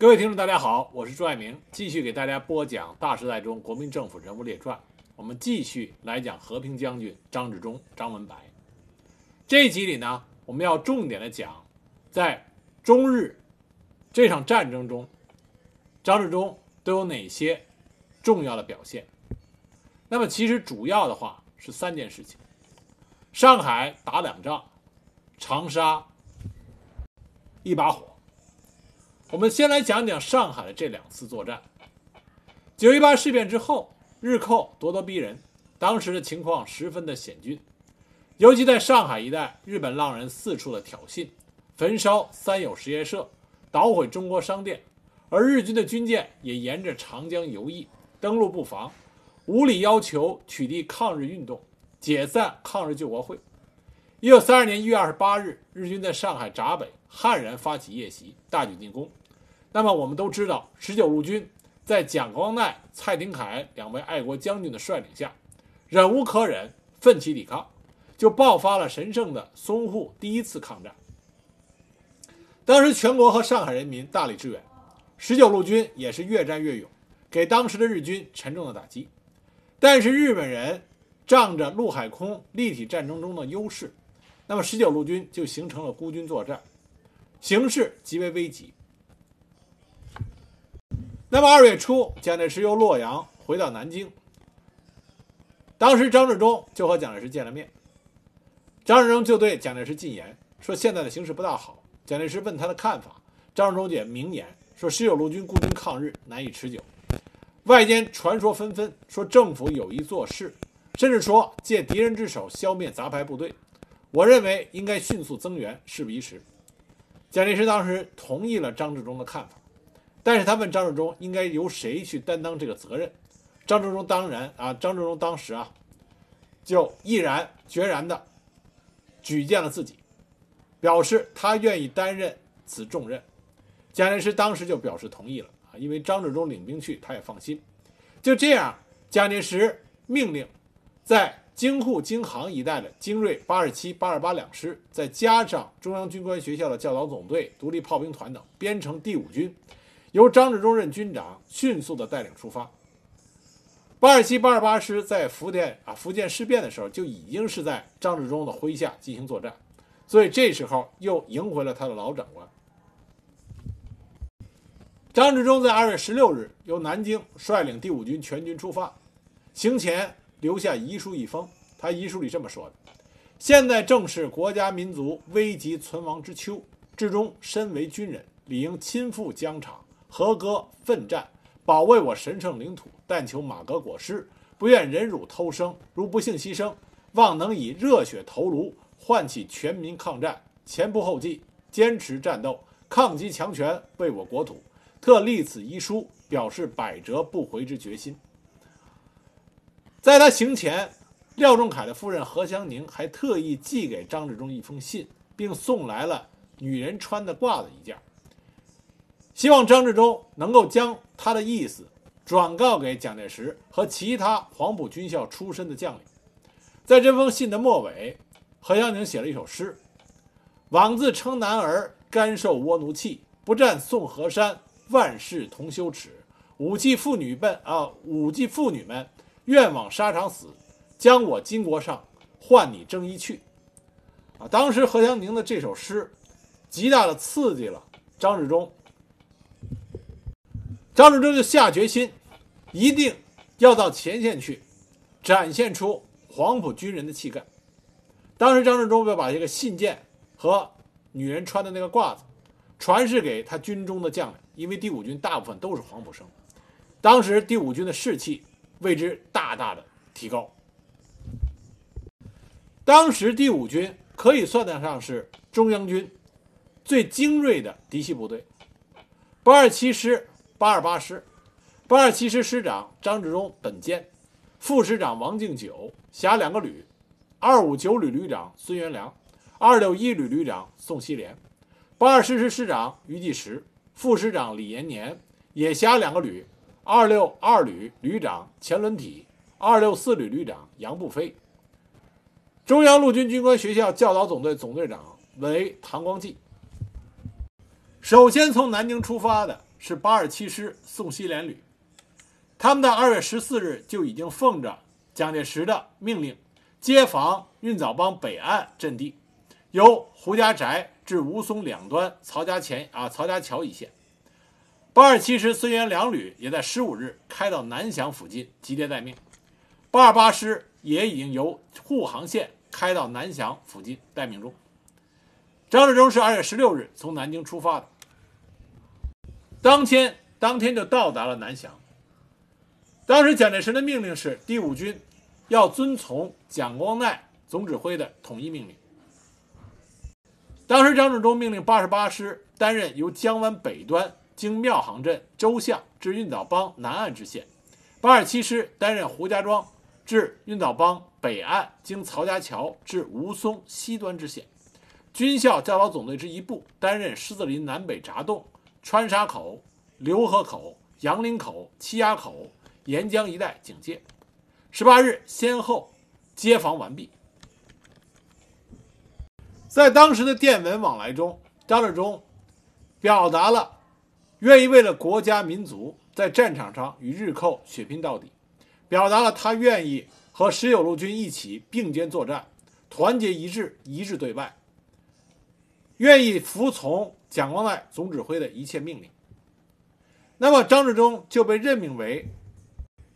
各位听众，大家好，我是朱爱明，继续给大家播讲《大时代中国民政府人物列传》。我们继续来讲和平将军张治中、张文白。这一集里呢，我们要重点的讲，在中日这场战争中，张治中都有哪些重要的表现。那么，其实主要的话是三件事情：上海打两仗，长沙一把火。我们先来讲讲上海的这两次作战。九一八事变之后，日寇咄咄逼人，当时的情况十分的险峻，尤其在上海一带，日本浪人四处的挑衅，焚烧三友实业社，捣毁中国商店，而日军的军舰也沿着长江游弋，登陆布防，无理要求取缔抗日运动，解散抗日救国会。一九三二年一月二十八日，日军在上海闸北悍然发起夜袭，大举进攻。那么我们都知道，十九路军在蒋光鼐、蔡廷锴两位爱国将军的率领下，忍无可忍，奋起抵抗，就爆发了神圣的淞沪第一次抗战。当时全国和上海人民大力支援，十九路军也是越战越勇，给当时的日军沉重的打击。但是日本人仗着陆海空立体战争中的优势。那么十九路军就形成了孤军作战，形势极为危急。那么二月初，蒋介石由洛阳回到南京，当时张治中就和蒋介石见了面。张治中就对蒋介石进言说：“现在的形势不大好。”蒋介石问他的看法，张治中也明言说：“十九路军孤军抗日难以持久，外间传说纷纷，说政府有意做事，甚至说借敌人之手消灭杂牌部队。”我认为应该迅速增援，事不宜迟。蒋介石当时同意了张治中的看法，但是他问张治中应该由谁去担当这个责任。张治中当然啊，张治中当时啊，就毅然决然的举荐了自己，表示他愿意担任此重任。蒋介石当时就表示同意了啊，因为张治中领兵去，他也放心。就这样，蒋介石命令在。京沪京杭一带的精锐八十七、八十八两师，再加上中央军官学校的教导总队、独立炮兵团等，编成第五军，由张治中任军长，迅速的带领出发。八十七、八二八师在福建啊福建事变的时候，就已经是在张治中的麾下进行作战，所以这时候又迎回了他的老长官。张治中在二月十六日由南京率领第五军全军出发，行前。留下遗书一封，他遗书里这么说的：“现在正是国家民族危急存亡之秋，至中身为军人，理应亲赴疆场，合歌奋战，保卫我神圣领土。但求马革裹尸，不愿忍辱偷生。如不幸牺牲，望能以热血头颅，唤起全民抗战，前仆后继，坚持战斗，抗击强权，为我国土。特立此遗书，表示百折不回之决心。”在他行前，廖仲恺的夫人何香凝还特意寄给张治中一封信，并送来了女人穿的褂子一件，希望张治中能够将他的意思转告给蒋介石和其他黄埔军校出身的将领。在这封信的末尾，何香凝写了一首诗：“枉自称男儿，甘受倭奴气；不战宋河山，万事同羞耻。武器妇女们啊，武器妇女们。”愿往沙场死，将我巾帼上，换你征衣去。啊，当时何香凝的这首诗，极大的刺激了张治中。张治中就下决心，一定要到前线去，展现出黄埔军人的气概。当时张治中就把这个信件和女人穿的那个褂子，传示给他军中的将领，因为第五军大部分都是黄埔生。当时第五军的士气。为之大大的提高。当时第五军可以算得上是中央军最精锐的嫡系部队，八二七师、八二八师，八二七师师长张治中本兼，副师长王敬久辖两个旅，二五九旅旅长孙元良，二六一旅旅长宋希濂，八二师师师长于继时，副师长李延年。也辖两个旅。二六二旅旅长钱伦体，二六四旅旅长杨步飞。中央陆军军官学校教导总队总队长为唐光济。首先从南京出发的是八二七师宋希濂旅，他们在二月十四日就已经奉着蒋介石的命令，接防运枣帮北岸阵地，由胡家宅至吴淞两端曹家前啊曹家桥一线。八二七师孙元良旅也在十五日开到南翔附近集结待命，八二八师也已经由沪杭线开到南翔附近待命中。张治中是二月十六日从南京出发的，当天当天就到达了南翔。当时蒋介石的命令是第五军要遵从蒋光鼐总指挥的统一命令。当时张治中命令八十八师担任由江湾北端经庙行镇周巷至运岛帮南岸支线，八十七师担任胡家庄至运岛帮北岸经曹家桥至吴淞西端支线。军校教导总队之一部担任狮子林南北闸洞、川沙口、浏河口、杨林口、七崖口、沿江一带警戒。十八日先后接防完毕。在当时的电文往来中，张治中表达了愿意为了国家民族在战场上与日寇血拼到底，表达了他愿意和十九路军一起并肩作战，团结一致，一致对外。愿意服从蒋光鼐总指挥的一切命令，那么张治中就被任命为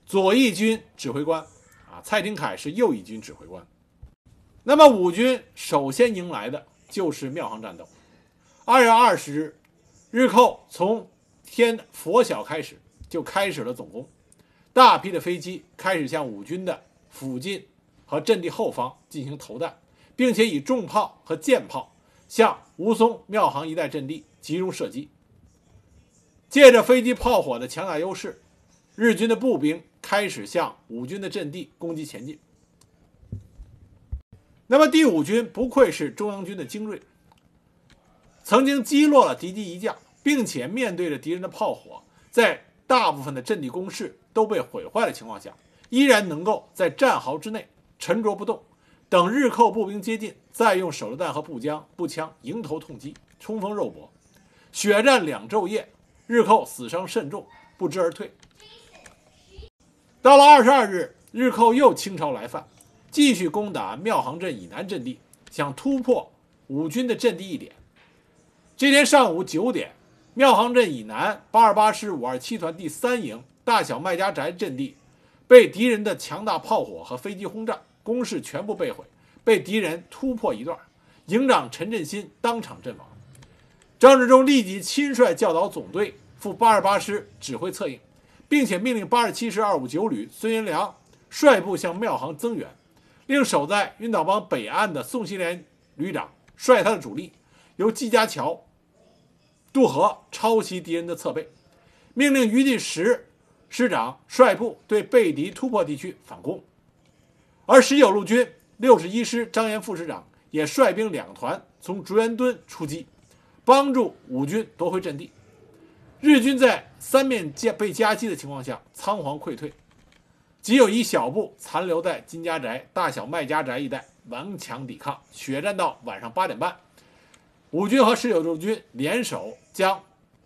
左翼军指挥官，啊，蔡廷锴是右翼军指挥官。那么五军首先迎来的就是庙行战斗。二月二十日，日寇从天佛晓开始就开始了总攻，大批的飞机开始向五军的附近和阵地后方进行投弹，并且以重炮和舰炮。向吴淞、庙行一带阵地集中射击，借着飞机炮火的强大优势，日军的步兵开始向五军的阵地攻击前进。那么第五军不愧是中央军的精锐，曾经击落了敌机一架，并且面对着敌人的炮火，在大部分的阵地工事都被毁坏的情况下，依然能够在战壕之内沉着不动。等日寇步兵接近，再用手榴弹和步枪步枪迎头痛击，冲锋肉搏，血战两昼夜，日寇死伤甚重，不知而退。到了二十二日，日寇又倾巢来犯，继续攻打庙行镇以南阵地，想突破五军的阵地一点。这天上午九点，庙行镇以南八二八师五二七团第三营大小麦家宅阵地，被敌人的强大炮火和飞机轰炸。攻势全部被毁，被敌人突破一段，营长陈振新当场阵亡。张治中立即亲率教导总队赴八二八师指挥策应，并且命令八十七师二五九旅孙元良率部向庙行增援，令守在运枣帮北岸的宋希濂旅长率他的主力由季家桥渡河抄袭敌人的侧背，命令余第十师长率部对被敌突破地区反攻。而十九路军六十一师张延副师长也率兵两团从竹园墩出击，帮助五军夺回阵地。日军在三面夹被夹击的情况下仓皇溃退，仅有一小部残留在金家宅、大小麦家宅一带顽强抵抗。血战到晚上八点半，五军和十九路军联手将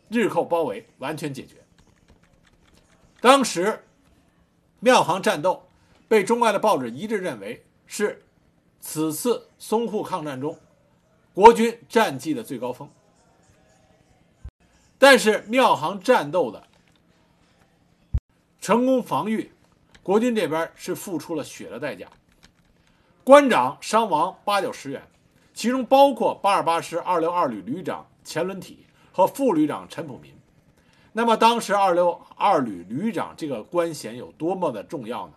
日寇包围，完全解决。当时庙行战斗。被中外的报纸一致认为是此次淞沪抗战中国军战绩的最高峰。但是庙行战斗的成功防御，国军这边是付出了血的代价，官长伤亡八九十员，其中包括八二八师二六二旅旅长钱伦体和副旅长陈普民。那么当时二六二旅旅长这个官衔有多么的重要呢？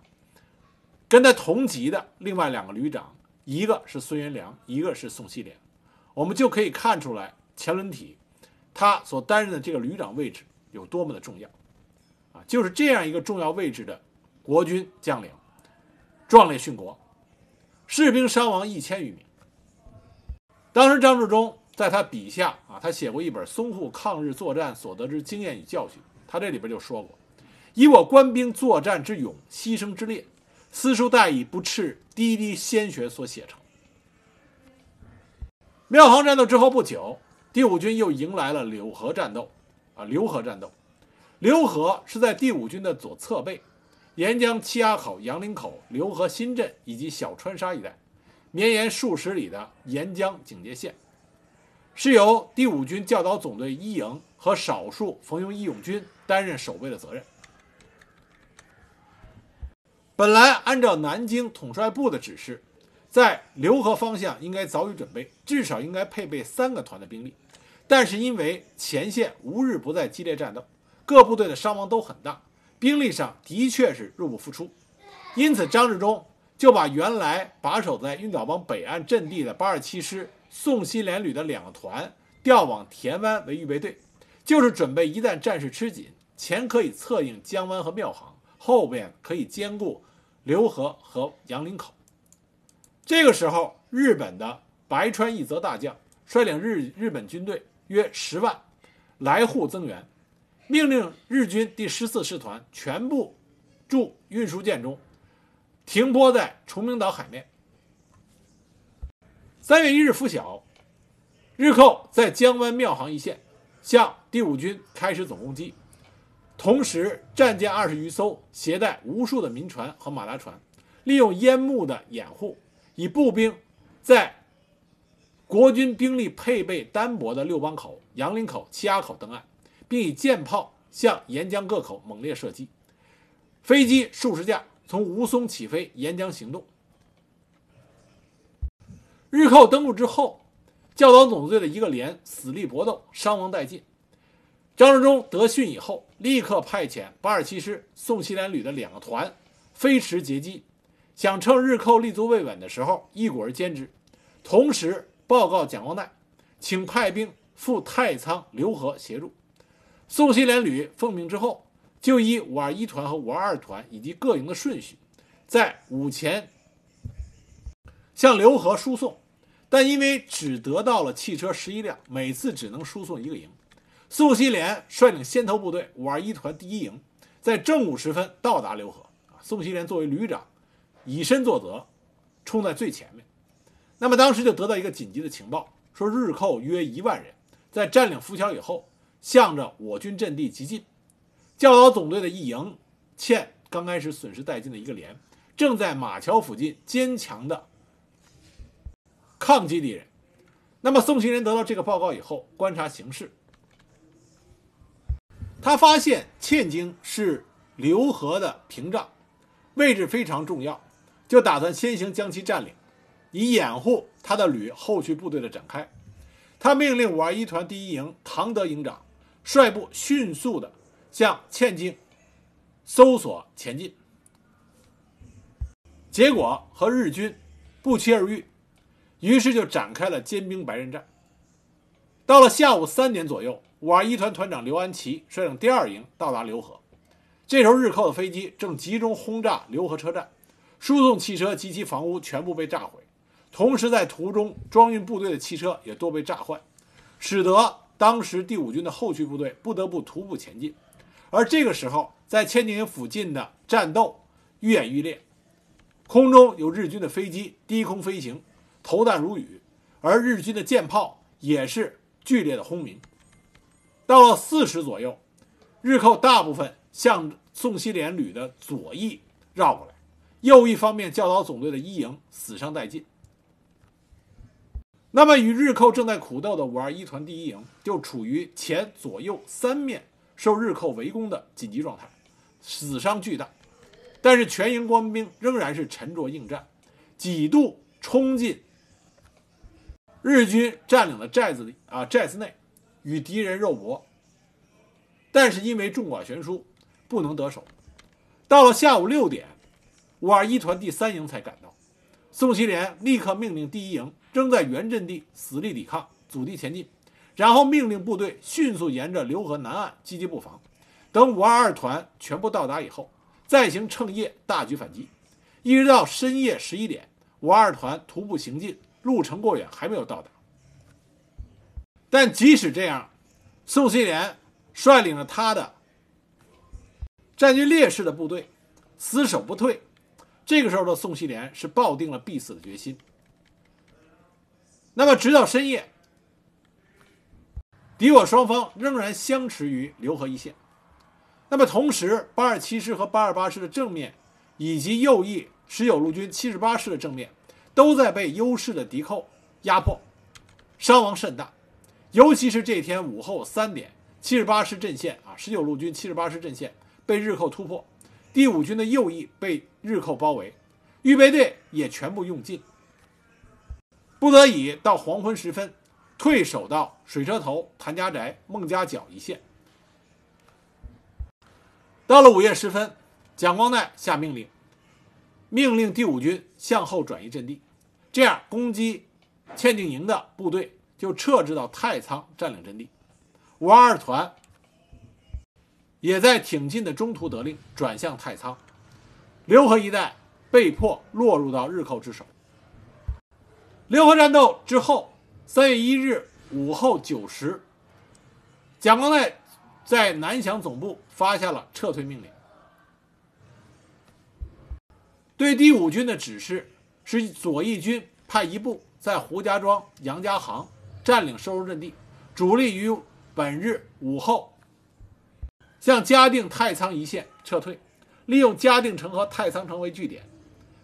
跟他同级的另外两个旅长，一个是孙元良，一个是宋希濂，我们就可以看出来钱伦体他所担任的这个旅长位置有多么的重要，啊，就是这样一个重要位置的国军将领，壮烈殉国，士兵伤亡一千余名。当时张治中在他笔下啊，他写过一本《淞沪抗日作战所得之经验与教训》，他这里边就说过：“以我官兵作战之勇，牺牲之烈。”私书代以不赤滴滴鲜血所写成。庙行战斗之后不久，第五军又迎来了柳河战斗，啊浏河战斗。浏河是在第五军的左侧背，沿江七崖口、杨林口、浏河新镇以及小川沙一带，绵延数十里的沿江警戒线，是由第五军教导总队一营和少数冯庸义勇军担任守备的责任。本来按照南京统帅部的指示，在浏河方向应该早已准备，至少应该配备三个团的兵力。但是因为前线无日不在激烈战斗，各部队的伤亡都很大，兵力上的确是入不敷出。因此，张治中就把原来把守在晕岛帮北岸阵地的八二七师宋希濂旅的两个团调往田湾为预备队，就是准备一旦战事吃紧，前可以策应江湾和庙行，后边可以兼顾。浏河和杨林口。这个时候，日本的白川义则大将率领日日本军队约十万来沪增援，命令日军第十四师团全部驻运输舰中，停泊在崇明岛海面。三月一日拂晓，日寇在江湾庙行一线向第五军开始总攻击。同时，战舰二十余艘，携带无数的民船和马达船，利用烟幕的掩护，以步兵在国军兵力配备单薄的六帮口、杨林口、七崖口登岸，并以舰炮向沿江各口猛烈射击。飞机数十架从吴淞起飞，沿江行动。日寇登陆之后，教导总队的一个连死力搏斗，伤亡殆尽。张治中得讯以后，立刻派遣八十七师宋希濂旅的两个团飞驰截击，想趁日寇立足未稳的时候一鼓而歼之。同时报告蒋光鼐，请派兵赴太仓、浏河协助。宋希濂旅奉命之后，就依五二一团和五二二团以及各营的顺序，在午前向浏河输送，但因为只得到了汽车十一辆，每次只能输送一个营。宋希濂率领先头部队五二一团第一营，在正午时分到达浏河。啊，宋希濂作为旅长，以身作则，冲在最前面。那么当时就得到一个紧急的情报，说日寇约一万人，在占领浮桥以后，向着我军阵地急进。教导总队的一营欠刚开始损失殆尽的一个连，正在马桥附近坚强的抗击敌人。那么宋希濂得到这个报告以后，观察形势。他发现欠京是浏河的屏障，位置非常重要，就打算先行将其占领，以掩护他的旅后续部队的展开。他命令五二一团第一营唐德营长率部迅速的向欠京搜索前进。结果和日军不期而遇，于是就展开了坚兵白刃战。到了下午三点左右。五二一团团长刘安琪率领第二营到达浏河，这时候日寇的飞机正集中轰炸浏河车站，输送汽车及其房屋全部被炸毁，同时在途中装运部队的汽车也多被炸坏，使得当时第五军的后续部队不得不徒步前进。而这个时候，在千津营附近的战斗愈演愈烈，空中有日军的飞机低空飞行，投弹如雨，而日军的舰炮也是剧烈的轰鸣。到了四时左右，日寇大部分向宋希濂旅的左翼绕过来，右翼方面教导总队的一营死伤殆尽。那么与日寇正在苦斗的五二一团第一营就处于前左右三面受日寇围攻的紧急状态，死伤巨大。但是全营官兵仍然是沉着应战，几度冲进日军占领了寨子里啊寨子内。与敌人肉搏，但是因为众寡悬殊，不能得手。到了下午六点，五二一团第三营才赶到。宋希濂立刻命令第一营仍在原阵地死力抵抗，阻敌前进，然后命令部队迅速沿着浏河南岸积极布防。等五二二团全部到达以后，再行趁夜大举反击。一直到深夜十一点，五二团徒步行进，路程过远，还没有到达。但即使这样，宋希濂率领了他的占据劣势的部队，死守不退。这个时候的宋希濂是抱定了必死的决心。那么，直到深夜，敌我双方仍然相持于浏河一线。那么同时，八二七师和八二八师的正面，以及右翼十九路军七十八师的正面，都在被优势的敌寇压迫，伤亡甚大。尤其是这天午后三点，七十八师阵线啊，十九路军七十八师阵线被日寇突破，第五军的右翼被日寇包围，预备队也全部用尽，不得已到黄昏时分，退守到水车头、谭家宅、孟家角一线。到了午夜时分，蒋光鼐下命令，命令第五军向后转移阵地，这样攻击欠定营的部队就撤至到太仓占领阵地。五二二团也在挺进的中途得令转向太仓，浏河一带被迫落入到日寇之手。浏河战斗之后，三月一日午后九时，蒋光鼐在南翔总部发下了撤退命令。对第五军的指示是左翼军派一部在胡家庄、杨家行占领收入阵地，主力于本日午后向嘉定、太仓一线撤退，利用嘉定城和太仓城为据点，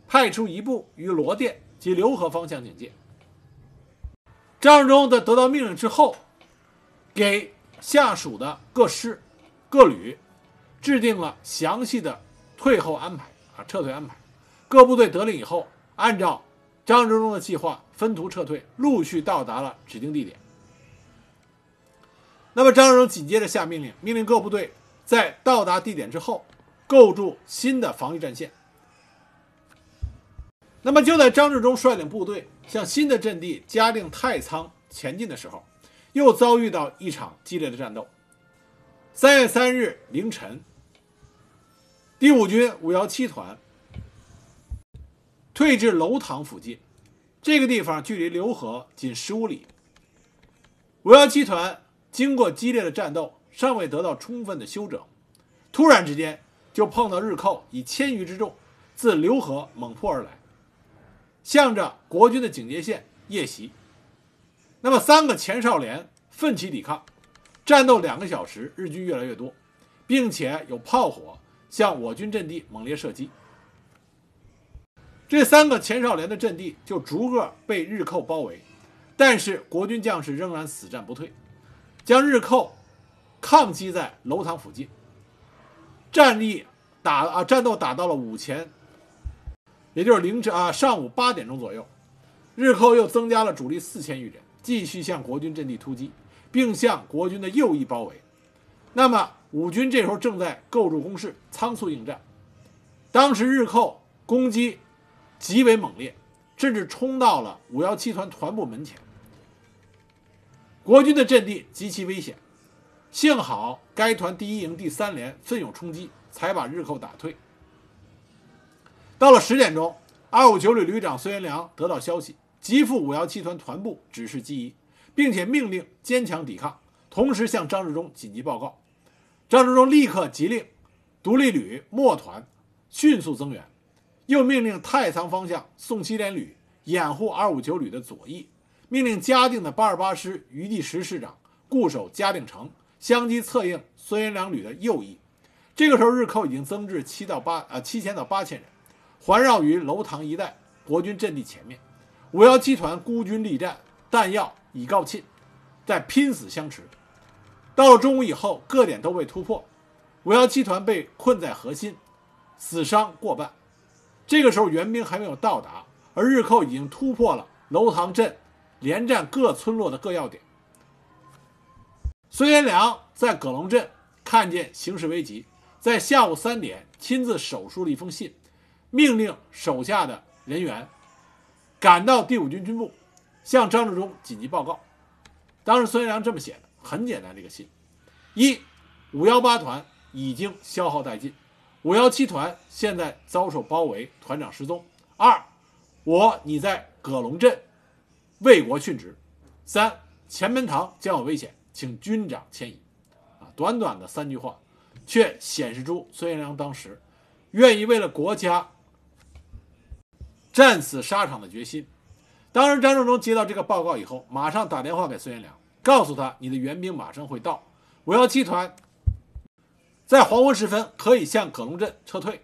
派出一部于罗店及浏河方向警戒。张治中在得到命令之后，给下属的各师、各旅制定了详细的退后安排啊，撤退安排。各部队得令以后，按照张治中的计划分途撤退，陆续到达了指定地点。那么张治中紧接着下命令，命令各部队在到达地点之后，构筑新的防御战线。那么就在张治中率领部队向新的阵地嘉定太仓前进的时候，又遭遇到一场激烈的战斗。三月三日凌晨，第五军五幺七团退至楼塘附近，这个地方距离浏河仅十五里。五幺七团经过激烈的战斗，尚未得到充分的休整，突然之间就碰到日寇以千余之众自浏河猛扑而来。向着国军的警戒线夜袭，那么三个前哨连奋起抵抗，战斗两个小时，日军越来越多，并且有炮火向我军阵地猛烈射击。这三个前哨连的阵地就逐个被日寇包围，但是国军将士仍然死战不退，将日寇抗击在楼塘附近。战力打啊，战斗打到了午前。也就是凌晨啊，上午八点钟左右，日寇又增加了主力四千余人，继续向国军阵地突击，并向国军的右翼包围。那么五军这时候正在构筑工事，仓促应战。当时日寇攻击极为猛烈，甚至冲到了五幺七团团部门前，国军的阵地极其危险。幸好该团第一营第三连奋勇冲击，才把日寇打退。到了十点钟，二五九旅旅长孙元良得到消息，急赴五幺七团团部指示机宜，并且命令坚强抵抗，同时向张治中紧急报告。张治中立刻急令独立旅末团迅速增援，又命令太仓方向宋七连旅掩护二五九旅的左翼，命令嘉定的八二八师余第十师长固守嘉定城，相机策应孙元良旅的右翼。这个时候，日寇已经增至七到八呃七千到八千人。环绕于楼塘一带，国军阵地前面，五幺七团孤军力战，弹药已告罄，在拼死相持。到了中午以后，各点都被突破，五幺七团被困在核心，死伤过半。这个时候援兵还没有到达，而日寇已经突破了楼塘镇，连战各村落的各要点。孙元良在葛龙镇看见形势危急，在下午三点亲自手书了一封信。命令手下的人员赶到第五军军部，向张治中紧急报告。当时孙元良这么写的，很简单。这个信：一，五幺八团已经消耗殆尽；五幺七团现在遭受包围，团长失踪；二，我你在葛龙镇为国殉职；三，前门堂将有危险，请军长迁移。啊，短短的三句话，却显示出孙元良当时愿意为了国家。战死沙场的决心。当时张治中接到这个报告以后，马上打电话给孙元良，告诉他你的援兵马上会到，五幺七团在黄昏时分可以向葛龙镇撤退。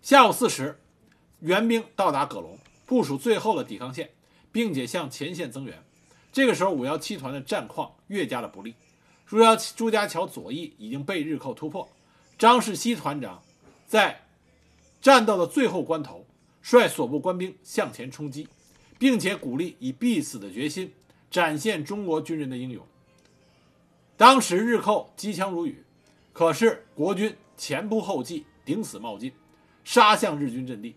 下午四时，援兵到达葛龙，部署最后的抵抗线，并且向前线增援。这个时候，五幺七团的战况越加的不利。朱家朱家桥左翼已经被日寇突破，张世熙团长在战斗的最后关头，率所部官兵向前冲击，并且鼓励以必死的决心展现中国军人的英勇。当时日寇机枪如雨，可是国军前仆后继，顶死冒进，杀向日军阵地。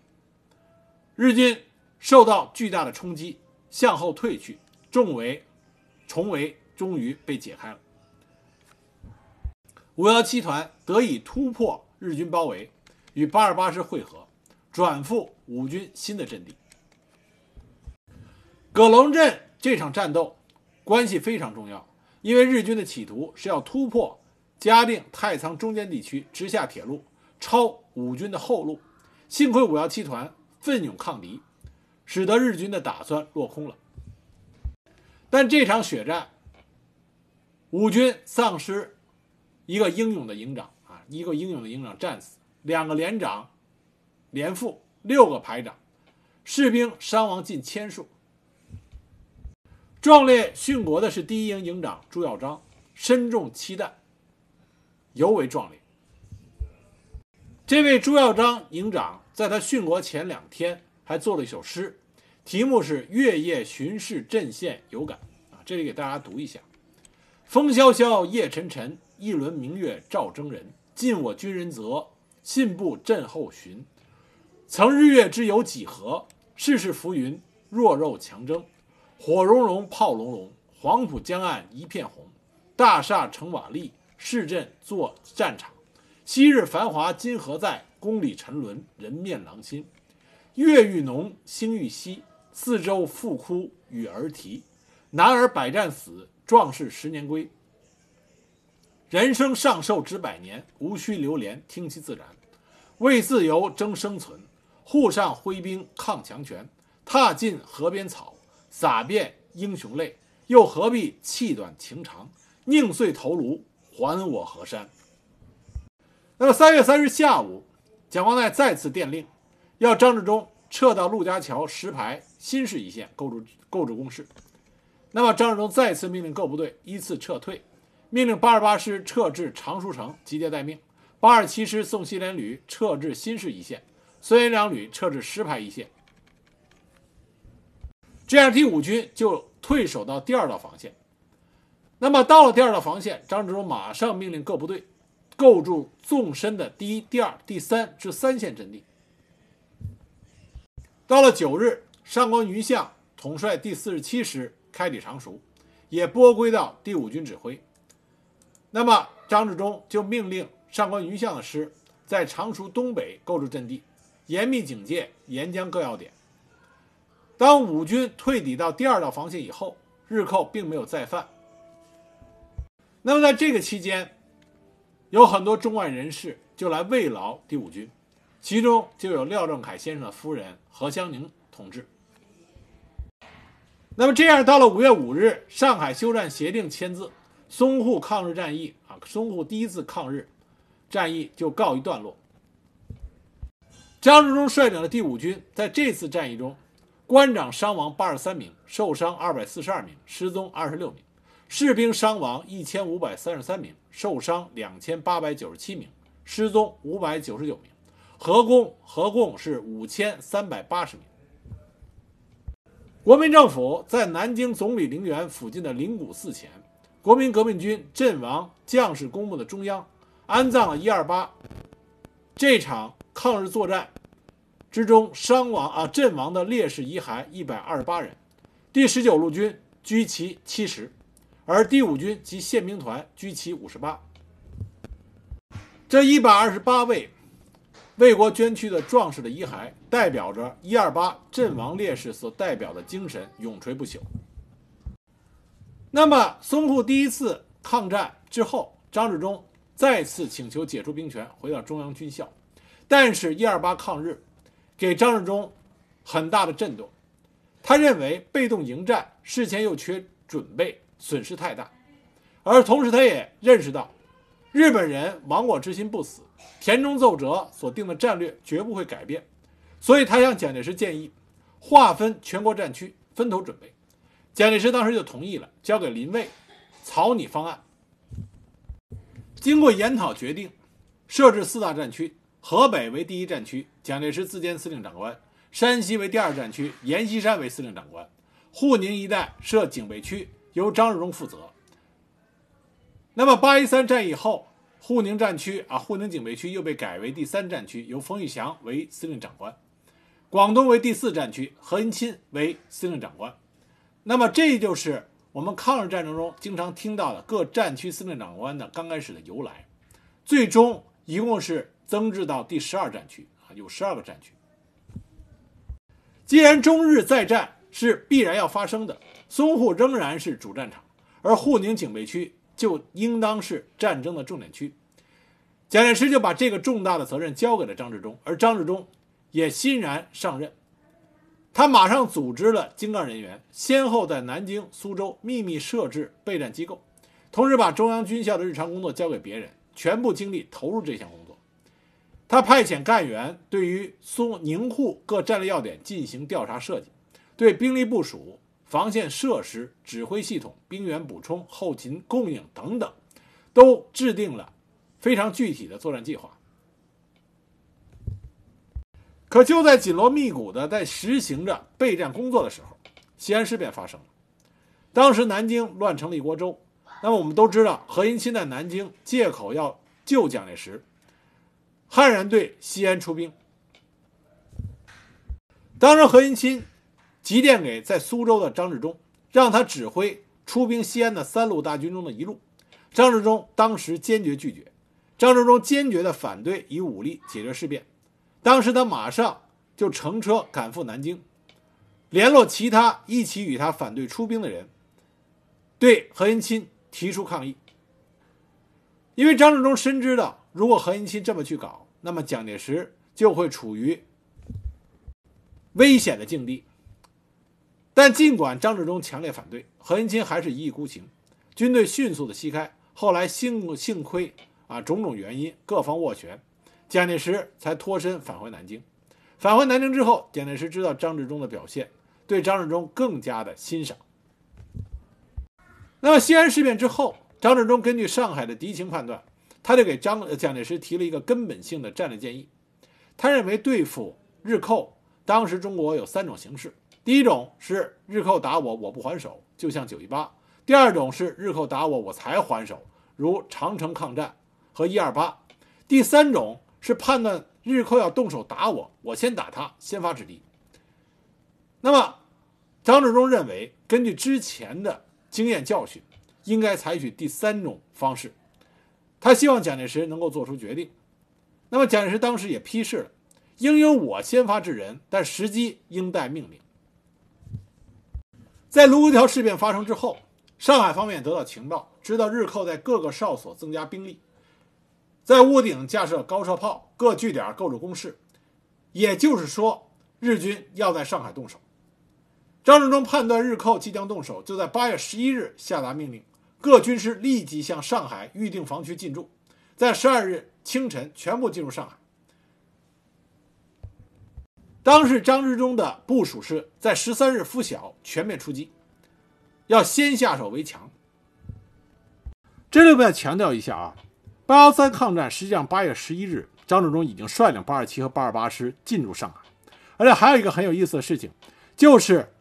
日军受到巨大的冲击，向后退去。重围、重围终于被解开了。五幺七团得以突破日军包围，与八二八师会合，转赴五军新的阵地。葛龙镇这场战斗关系非常重要，因为日军的企图是要突破嘉定、太仓中间地区，直下铁路，抄五军的后路。幸亏五幺七团奋勇抗敌，使得日军的打算落空了。但这场血战，五军丧失一个英勇的营长啊，一个英勇的营长战死，两个连长连副，六个排长，士兵伤亡近千数。壮烈殉国的是第一营营长朱耀章，身中七弹，尤为壮烈。这位朱耀章营长在他殉国前两天还做了一首诗。题目是“月夜巡视阵线有感”啊，这里给大家读一下：“风萧萧，夜沉沉，一轮明月照征人。尽我军人责，信步阵后巡。曾日月之有几何？世事浮云，弱肉强争。火融融，炮隆隆，黄浦江岸一片红。大厦成瓦砾，市镇作战场。昔日繁华今何在？宫里沉沦，人面狼心。月愈浓，星愈稀。”四周复哭与儿啼，男儿百战死，壮士十年归。人生尚寿只百年，无需流连听其自然。为自由争生存，沪上挥兵抗强权。踏尽河边草，洒遍英雄泪，又何必气短情长？宁碎头颅，还我河山。那么三月三日下午，蒋光鼐再次电令，要张治中。撤到陆家桥石牌新市一线构筑构筑工事。那么张治中再次命令各部队依次撤退，命令八二八师撤至常熟城集结待命，八二七师宋希濂旅撤至新市一线，孙元良旅撤至石牌一线。这样第五军就退守到第二道防线。那么到了第二道防线，张治中马上命令各部队构筑纵深的第一、第二、第三至三线阵地。到了九日，上官云相统帅第四十七师开抵常熟，也拨归到第五军指挥。那么张治中就命令上官云相的师在常熟东北构筑阵地，严密警戒沿江各要点。当五军退抵到第二道防线以后，日寇并没有再犯。那么在这个期间，有很多中外人士就来慰劳第五军。其中就有廖仲恺先生的夫人何香凝同志。那么这样，到了五月五日，上海休战协定签字，淞沪抗日战役啊，淞沪第一次抗日战役就告一段落。张治中率领的第五军在这次战役中，官长伤亡八十三名，受伤二百四十二名，失踪二十六名；士兵伤亡一千五百三十三名，受伤两千八百九十七名，失踪五百九十九名。合共合共是五千三百八十名。国民政府在南京总理陵园附近的灵谷寺前，国民革命军阵亡将士公墓的中央，安葬了一二八这场抗日作战之中伤亡啊阵亡的烈士遗骸一百二十八人。第十九路军居其七十，而第五军及宪兵团居其五十八。这一百二十八位。为国捐躯的壮士的遗骸，代表着一二八阵亡烈士所代表的精神，永垂不朽。那么，淞沪第一次抗战之后，张治中再次请求解除兵权，回到中央军校。但是，一二八抗日给张治中很大的震动。他认为被动迎战，事前又缺准备，损失太大。而同时，他也认识到，日本人亡我之心不死，田中奏折所定的战略绝不会改变，所以他向蒋介石建议划分全国战区，分头准备。蒋介石当时就同意了，交给林蔚草拟方案。经过研讨决定，设置四大战区：河北为第一战区，蒋介石自兼司令长官；山西为第二战区，阎锡山为司令长官；沪宁一带设警备区，由张治中负责。那么八一三战役后，沪宁战区啊，沪宁警备区又被改为第三战区，由冯玉祥为司令长官。广东为第四战区，何应钦为司令长官。那么这就是我们抗日战争中经常听到的各战区司令长官的刚开始的由来。最终一共是增至到第十二战区啊，有十二个战区。既然中日再战是必然要发生的，淞沪仍然是主战场，而沪宁警备区。就应当是战争的重点区，蒋介石就把这个重大的责任交给了张治中，而张治中也欣然上任。他马上组织了精干人员，先后在南京、苏州秘密设置备战机构，同时把中央军校的日常工作交给别人，全部精力投入这项工作。他派遣干员对于苏宁沪各战略要点进行调查设计，对兵力部署。防线设施、指挥系统、兵员补充、后勤供应等等，都制定了非常具体的作战计划。可就在紧锣密鼓的在实行着备战工作的时候，西安事变发生了。当时南京乱成了一锅粥。那么我们都知道，何应钦在南京借口要救蒋介石，悍然对西安出兵。当时何应钦。急电给在苏州的张治中，让他指挥出兵西安的三路大军中的一路。张治中当时坚决拒绝，张治中坚决的反对以武力解决事变。当时他马上就乘车赶赴南京，联络其他一起与他反对出兵的人，对何应钦提出抗议。因为张治中深知道，如果何应钦这么去搞，那么蒋介石就会处于危险的境地。但尽管张治中强烈反对，何应钦还是一意孤行，军队迅速的西开。后来幸幸亏啊种种原因各方斡旋，蒋介石才脱身返回南京。返回南京之后，蒋介石知道张治中的表现，对张治中更加的欣赏。那么西安事变之后，张治中根据上海的敌情判断，他就给张蒋介石提了一个根本性的战略建议。他认为对付日寇，当时中国有三种形式。第一种是日寇打我，我不还手，就像九一八；第二种是日寇打我，我才还手，如长城抗战和一二八；第三种是判断日寇要动手打我，我先打他，先发制敌。那么，张治中认为，根据之前的经验教训，应该采取第三种方式。他希望蒋介石能够做出决定。那么，蒋介石当时也批示了，应由我先发制人，但时机应待命令。在卢沟桥事变发生之后，上海方面得到情报，知道日寇在各个哨所增加兵力，在屋顶架设高射炮，各据点构筑工事，也就是说，日军要在上海动手。张治中判断日寇即将动手，就在八月十一日下达命令，各军师立即向上海预定防区进驻，在十二日清晨全部进入上海。当时张之中的部署是在十三日拂晓全面出击，要先下手为强。这里我们要强调一下啊，八幺三抗战实际上八月十一日，张治中已经率领八二七和八二八师进入上海，而且还有一个很有意思的事情，就是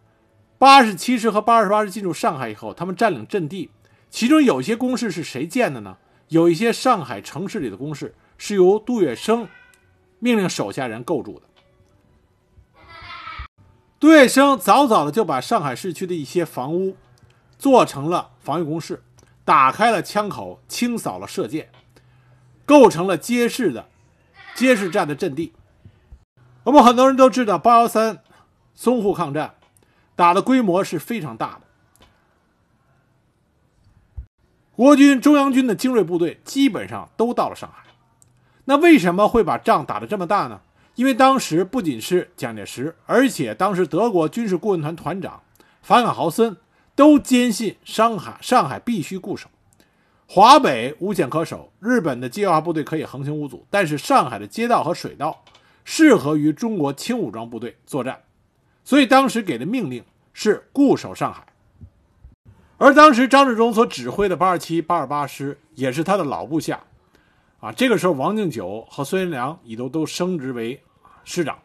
八十七师和八二八师进入上海以后，他们占领阵地，其中有些工事是谁建的呢？有一些上海城市里的工事是由杜月笙命令手下人构筑的。杜月笙早早的就把上海市区的一些房屋做成了防御工事，打开了枪口，清扫了射箭，构成了街市的街市战的阵地。我们很多人都知道，八幺三淞沪抗战打的规模是非常大的，国军中央军的精锐部队基本上都到了上海。那为什么会把仗打得这么大呢？因为当时不仅是蒋介石，而且当时德国军事顾问团团长法卡豪森都坚信上海上海必须固守，华北无险可守，日本的机械化部队可以横行无阻，但是上海的街道和水道适合于中国轻武装部队作战，所以当时给的命令是固守上海。而当时张治中所指挥的八二七、八二八师也是他的老部下，啊，这个时候王敬久和孙元良已都都升职为师长，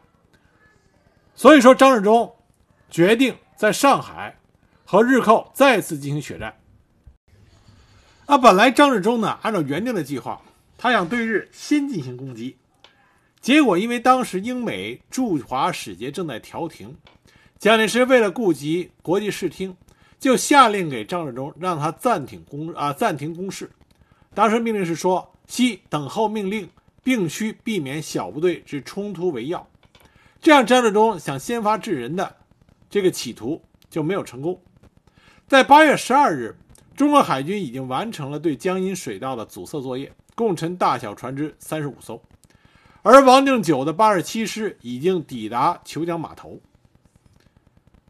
所以说张治中决定在上海和日寇再次进行血战。啊，本来张治中呢按照原定的计划，他想对日先进行攻击，结果因为当时英美驻华使节正在调停，蒋介石为了顾及国际视听。就下令给张治中，让他暂停攻啊，暂停攻势。当时命令是说：悉等候命令，并需避免小部队之冲突为要。这样，张治中想先发制人的这个企图就没有成功。在八月十二日，中国海军已经完成了对江阴水道的阻塞作业，共沉大小船只三十五艘，而王定久的八十七师已经抵达虬江码头。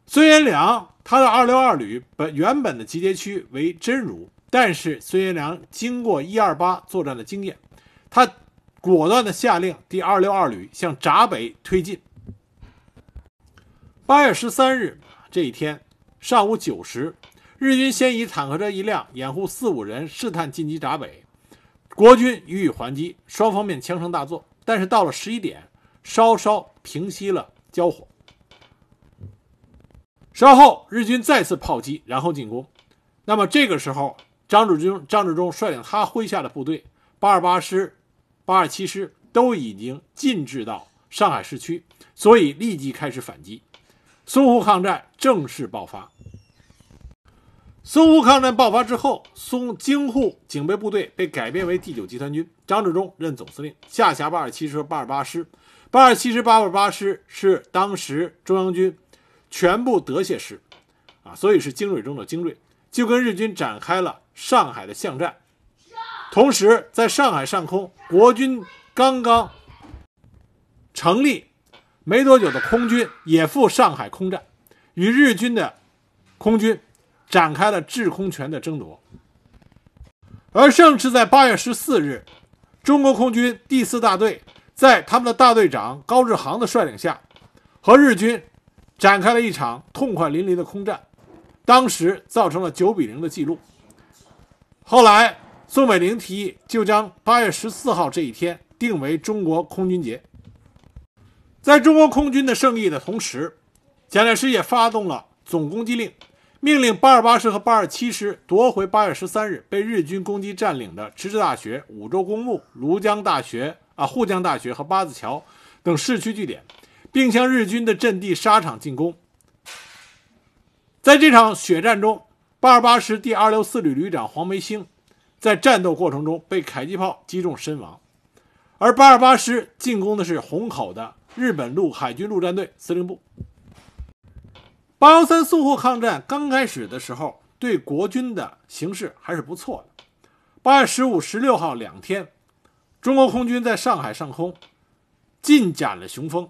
孙元良。他的二六二旅本原本的集结区为真如，但是孙元良经过一二八作战的经验，他果断的下令第二六二旅向闸北推进。八月十三日这一天上午九时，日军先以坦克车一辆掩护四五人试探进击闸北，国军予以还击，双方面枪声大作。但是到了十一点，稍稍平息了交火。稍后，日军再次炮击，然后进攻。那么这个时候，张治中、张治中率领他麾下的部队，八二八师、八二七师都已经进至到上海市区，所以立即开始反击。淞沪抗战正式爆发。淞沪抗战爆发之后，淞京沪警备部队被改编为第九集团军，张治中任总司令，下辖八二七师和八二八师。八二七师、八二八师是当时中央军。全部得械师，啊，所以是精锐中的精锐，就跟日军展开了上海的巷战。同时，在上海上空，国军刚刚成立没多久的空军也赴上海空战，与日军的空军展开了制空权的争夺。而正是在八月十四日，中国空军第四大队在他们的大队长高志航的率领下，和日军。展开了一场痛快淋漓的空战，当时造成了九比零的记录。后来，宋美龄提议就将八月十四号这一天定为中国空军节。在中国空军的胜利的同时，蒋介石也发动了总攻击令，命令八二八师和八二七师夺回八月十三日被日军攻击占领的迟滞大学、五洲公墓、庐江大学、啊沪江大学和八字桥等市区据点。并向日军的阵地沙场进攻。在这场血战中，八二八师第二六四旅旅长黄梅兴在战斗过程中被迫击炮击中身亡，而八二八师进攻的是虹口的日本陆海军陆战队司令部。八幺三淞沪抗战刚开始的时候，对国军的形势还是不错的。八月十五、十六号两天，中国空军在上海上空进展了雄风。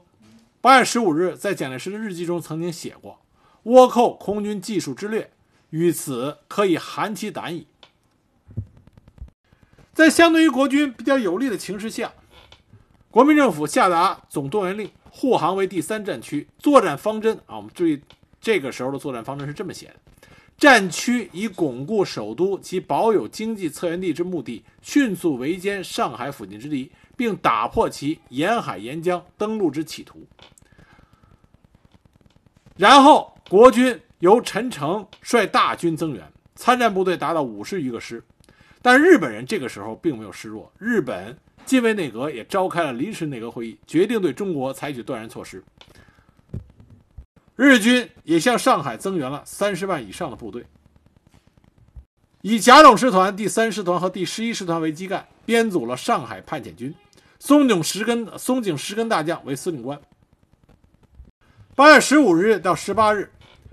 八月十五日，在蒋介石的日记中曾经写过：“倭寇空军技术之劣，于此可以寒其胆矣。”在相对于国军比较有利的情势下，国民政府下达总动员令，护航为第三战区，作战方针啊，我们注意这个时候的作战方针是这么写的：战区以巩固首都及保有经济策源地之目的，迅速围歼上海附近之敌。并打破其沿海沿江登陆之企图。然后，国军由陈诚率大军增援，参战部队达到五十余个师。但日本人这个时候并没有示弱，日本近卫内阁也召开了临时内阁会议，决定对中国采取断然措施。日军也向上海增援了三十万以上的部队，以甲种师团第三师团和第十一师团为基干，编组了上海派遣军。松井石根、松井石根大将为司令官。八月十五日到十八日，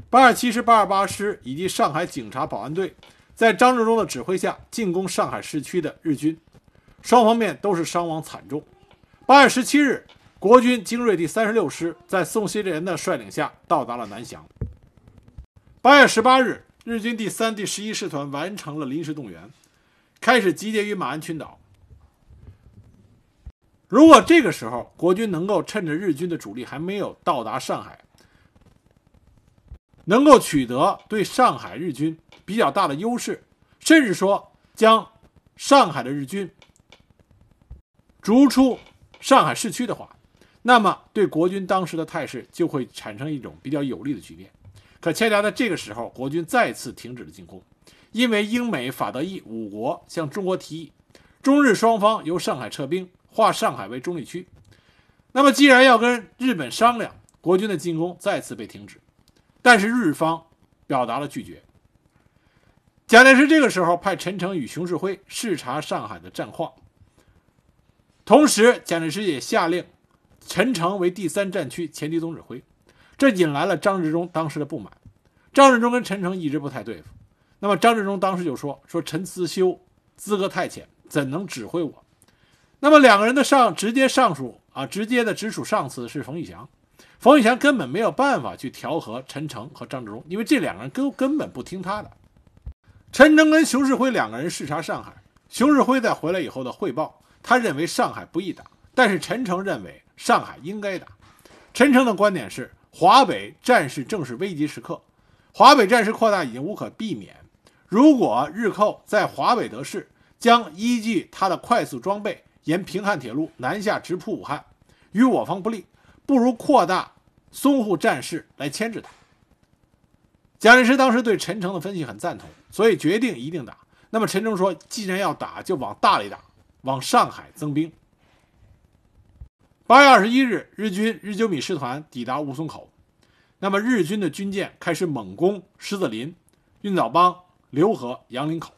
八二七师、八二八师以及上海警察保安队在张治中的指挥下进攻上海市区的日军，双方面都是伤亡惨重。八月十七日，国军精锐第三十六师在宋希濂的率领下到达了南翔。八月十八日，日军第三、第十一师团完成了临时动员，开始集结于马鞍群岛。如果这个时候国军能够趁着日军的主力还没有到达上海，能够取得对上海日军比较大的优势，甚至说将上海的日军逐出上海市区的话，那么对国军当时的态势就会产生一种比较有利的局面。可恰恰在这个时候，国军再次停止了进攻，因为英美法德意五国向中国提议，中日双方由上海撤兵，划上海为中立区。那么既然要跟日本商量，国军的进攻再次被停止。但是日方表达了拒绝。蒋介石这个时候派陈诚与熊式辉视察上海的战况，同时蒋介石也下令陈诚为第三战区前敌总指挥，这引来了张治中当时的不满。张治中跟陈诚一直不太对付，那么张治中当时就说：“说陈思修资格太浅，怎能指挥我？”那么两个人的上直接上属啊，直接的直属上司是冯玉祥。冯玉祥根本没有办法去调和陈诚和张治中，因为这两个人根根本不听他的。陈诚跟熊式辉两个人视察上海，熊式辉在回来以后的汇报，他认为上海不易打，但是陈诚认为上海应该打。陈诚的观点是，华北战事正是危急时刻，华北战事扩大已经无可避免。如果日寇在华北得势，将依据他的快速装备，沿平汉铁路南下直扑武汉，与我方不利。不如扩大淞沪战事来牵制他。蒋介石当时对陈诚的分析很赞同，所以决定一定打。那么陈诚说：“既然要打，就往大里打，往上海增兵。”八月二十一日，日军日久米师团抵达吴淞口，那么日军的军舰开始猛攻狮子林、运枣帮、浏河、杨林口。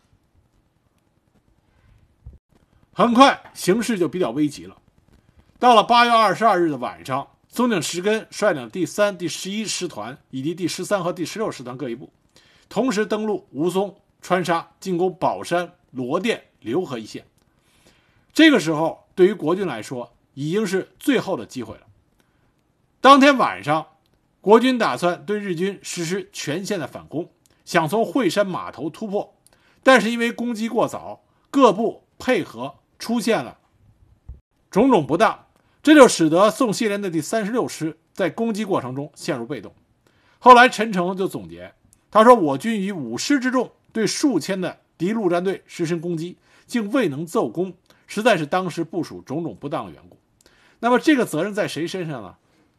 很快，形势就比较危急了。到了八月二十二日的晚上。松井石根率领第三、第十一师团以及第十三和第十六师团各一部，同时登陆吴淞、川沙，进攻宝山、罗店、浏河一线。这个时候，对于国军来说，已经是最后的机会了。当天晚上，国军打算对日军实施全线的反攻，想从惠山码头突破，但是因为攻击过早，各部配合出现了种种不当。这就使得宋希濂的第三十六师在攻击过程中陷入被动。后来陈诚就总结，他说：“我军以五师之众对数千的敌陆战队实施攻击，竟未能奏功，实在是当时部署种种不当的缘故。”那么这个责任在谁身上呢？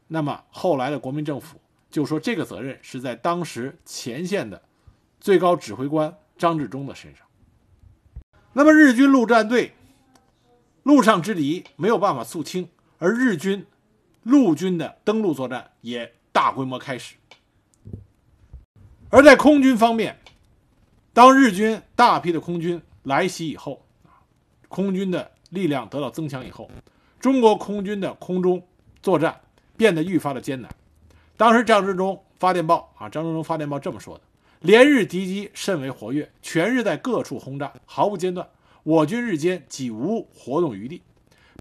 那么后来的国民政府就说这个责任是在当时前线的最高指挥官张治中的身上。那么日军陆战队陆上之敌没有办法肃清。而日军陆军的登陆作战也大规模开始，而在空军方面，当日军大批的空军来袭以后，空军的力量得到增强以后，中国空军的空中作战变得愈发的艰难。当时张治中发电报啊，张治中发电报这么说的：“连日敌机甚为活跃，全日在各处轰炸，毫不间断，我军日间几无活动余地。”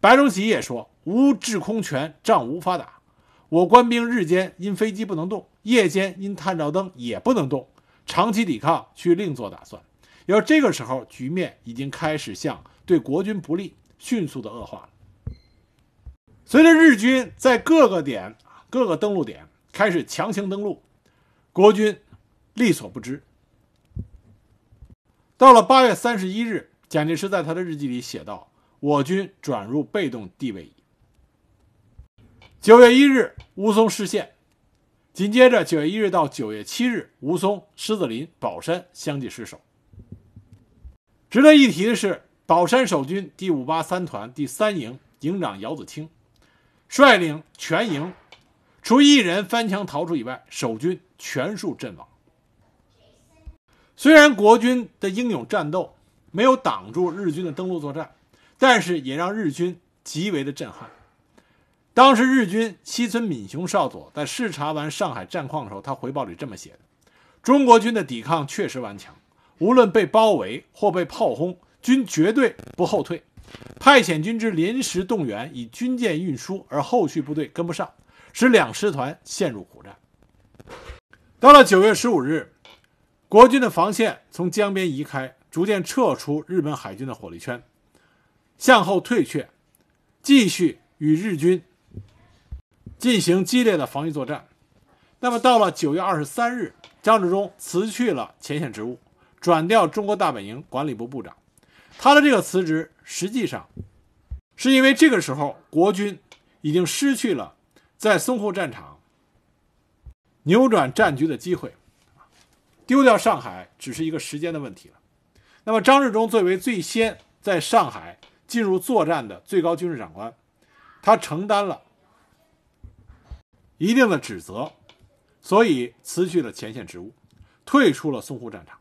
白崇禧也说。无制空权，仗无法打。我官兵日间因飞机不能动，夜间因探照灯也不能动，长期抵抗需另做打算。要这个时候，局面已经开始向对国军不利，迅速的恶化了。随着日军在各个点、各个登陆点开始强行登陆，国军力所不支。到了八月三十一日，蒋介石在他的日记里写道：“我军转入被动地位。”九月一日，吴淞失陷。紧接着，九月一日到九月七日，吴淞、狮子林、宝山相继失守。值得一提的是，宝山守军第五八三团第三营营长姚子清率领全营，除一人翻墙逃出以外，守军全数阵亡。虽然国军的英勇战斗没有挡住日军的登陆作战，但是也让日军极为的震撼。当时日军西村敏雄少佐在视察完上海战况的时候，他回报里这么写的：中国军的抵抗确实顽强，无论被包围或被炮轰，均绝对不后退。派遣军之临时动员，以军舰运输，而后续部队跟不上，使两师团陷入苦战。到了九月十五日，国军的防线从江边移开，逐渐撤出日本海军的火力圈，向后退却，继续与日军进行激烈的防御作战。那么到了九月二十三日，张治中辞去了前线职务，转调中国大本营管理部部长。他的这个辞职，实际上是因为这个时候国军已经失去了在淞沪战场扭转战局的机会，丢掉上海只是一个时间的问题了。那么张治中作为最先在上海进入作战的最高军事长官，他承担了一定的职责，所以辞去了前线职务，退出了淞沪战场。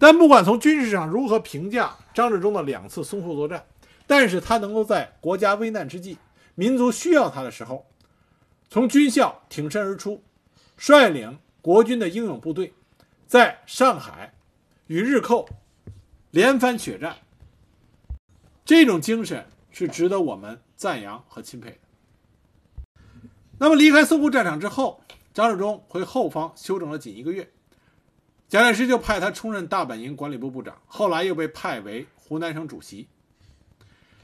但不管从军事上如何评价张治中的两次淞沪作战，但是他能够在国家危难之际、民族需要他的时候，从军校挺身而出，率领国军的英勇部队，在上海与日寇连番血战，这种精神是值得我们赞扬和钦佩的。那么离开淞沪战场之后，张治中回后方休整了仅一个月。蒋介石就派他充任大本营管理部部长，后来又被派为湖南省主席。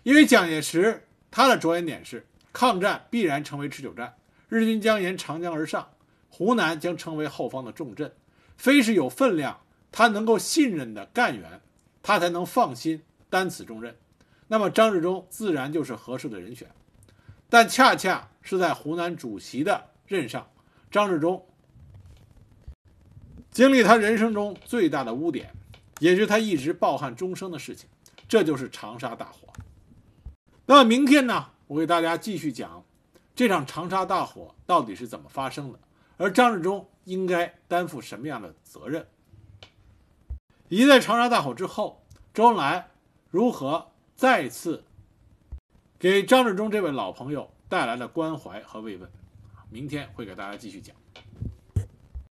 因为蒋介石他的着眼点是抗战必然成为持久战，日军将沿长江而上，湖南将成为后方的重镇，非是有分量、他能够信任的干员，他才能放心担此重任。那么张治中自然就是合适的人选。但恰恰是在湖南主席的任上，张治中。经历他人生中最大的污点，也是他一直抱憾终生的事情，这就是长沙大火。那么明天呢，我给大家继续讲这场长沙大火到底是怎么发生的，而张治中应该担负什么样的责任，一在长沙大火之后，周恩来如何再次给张治中这位老朋友带来了关怀和慰问。明天会给大家继续讲。